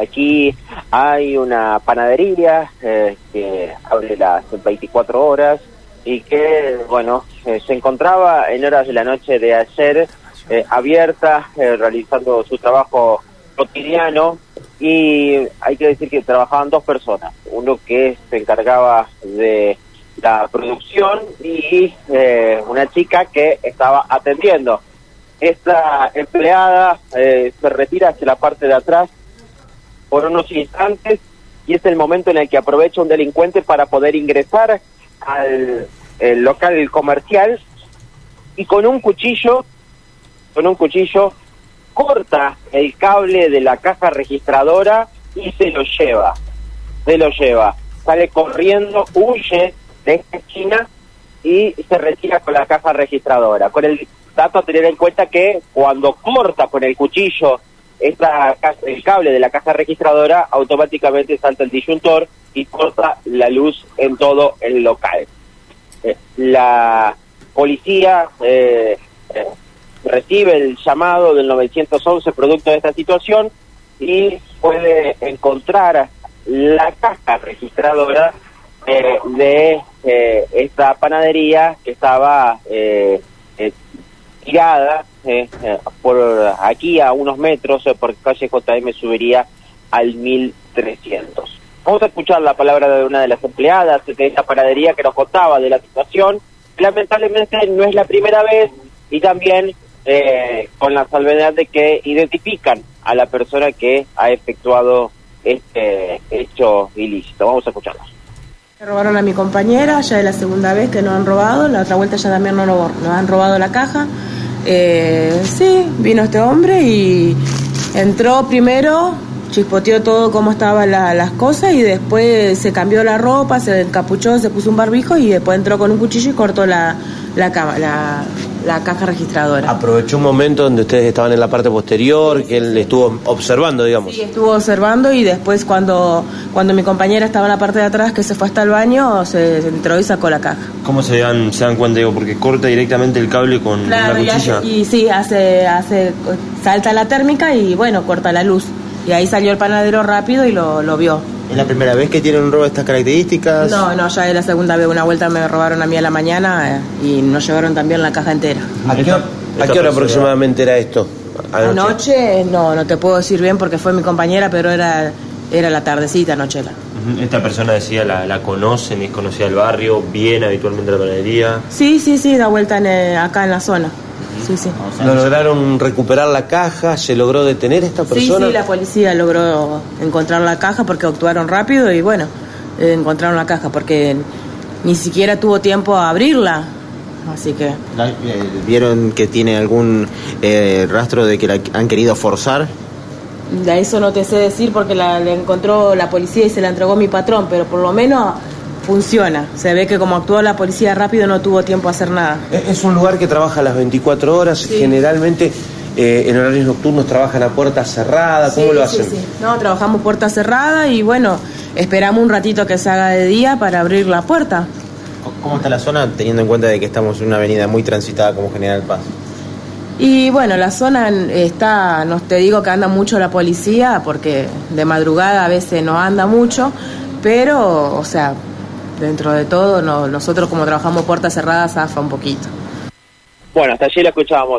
aquí hay una panadería eh, que abre las 24 horas y que, bueno, eh, se encontraba en horas de la noche de ayer eh, abierta, realizando su trabajo cotidiano y hay que decir que trabajaban dos personas, uno que se encargaba de la producción y una chica que estaba atendiendo. Esta empleada se retira hacia la parte de atrás por unos instantes y es el momento en el que aprovecha un delincuente para poder ingresar al local comercial y con un cuchillo, con un cuchillo corta el cable de la caja registradora y se lo lleva, se lo lleva, sale corriendo, huye de esta esquina y se retira con la caja registradora. Con el dato a tener en cuenta que cuando corta con el cuchillo esta, el cable de la caja registradora automáticamente salta el disyuntor y corta la luz en todo el local. Eh, la policía eh, eh, recibe el llamado del 911 producto de esta situación y puede encontrar la caja registradora de esta panadería que estaba tirada eh, eh, por aquí a unos metros, eh, por calle JM subiría al 1300. Vamos a escuchar la palabra de una de las empleadas de esta panadería que nos contaba de la situación. Lamentablemente no es la primera vez y también con la salvedad de que identifican a la persona que ha efectuado este hecho ilícito. Vamos a escucharlos. Robaron a mi compañera, ya es la segunda vez que nos han robado, la otra vuelta ya también no nos, nos han robado la caja. Eh, sí, vino este hombre y entró primero, chispoteó todo cómo estaban las cosas y después se cambió la ropa, se encapuchó, se puso un barbijo y después entró con un cuchillo y cortó la, la, la, la caja registradora. Aprovechó un momento donde ustedes estaban en la parte posterior, que él estuvo observando, digamos. Sí, estuvo observando y después cuando, cuando mi compañera estaba en la parte de atrás, que se fue hasta el baño, se entró y sacó la caja. ¿Cómo se dan, se dan cuenta, digo, porque corta directamente el cable con la cuchilla? Y, y sí, hace, hace, salta la térmica y bueno, corta la luz. Y ahí salió el panadero rápido y lo, lo vio. ¿Es la primera vez que tienen un robo de estas características? No, no, ya es la segunda vez. Una vuelta me robaron a mí a la mañana eh, y nos llevaron también la caja entera. ¿A qué, hora aproximadamente era esto? Anoche? no, no te puedo decir bien porque fue mi compañera, pero era, era la tardecita, anoche. Esta persona decía, la, la conocen, es conocida del barrio, viene habitualmente a la panadería. Sí, sí, sí, da vuelta en acá en la zona sí, sí. ¿No lograron recuperar la caja? ¿Se logró detener esta persona? Sí, sí, la policía logró encontrar la caja porque actuaron rápido y bueno, eh, encontraron la caja porque ni siquiera tuvo tiempo a abrirla. Así que. Eh, ¿Vieron que tiene algún eh, rastro de que la han querido forzar? De eso no te sé decir porque la, la encontró la policía y se la entregó mi patrón, pero por lo menos funciona. Se ve que como actuó la policía rápido no tuvo tiempo a hacer nada. Es un lugar que trabaja a las 24 horas, generalmente eh, en horarios nocturnos trabajan a puerta cerrada, ¿cómo lo hacen? No, trabajamos puerta cerrada y bueno, esperamos un ratito que se haga de día para abrir la puerta. ¿Cómo está la zona teniendo en cuenta de que estamos en una avenida muy transitada como General Paz? Y bueno, la zona está, no te digo que anda mucho la policía, porque de madrugada a veces no anda mucho, pero, o sea, dentro de todo, nosotros como trabajamos puertas cerradas, zafa un poquito. Bueno, hasta allí la escuchábamos.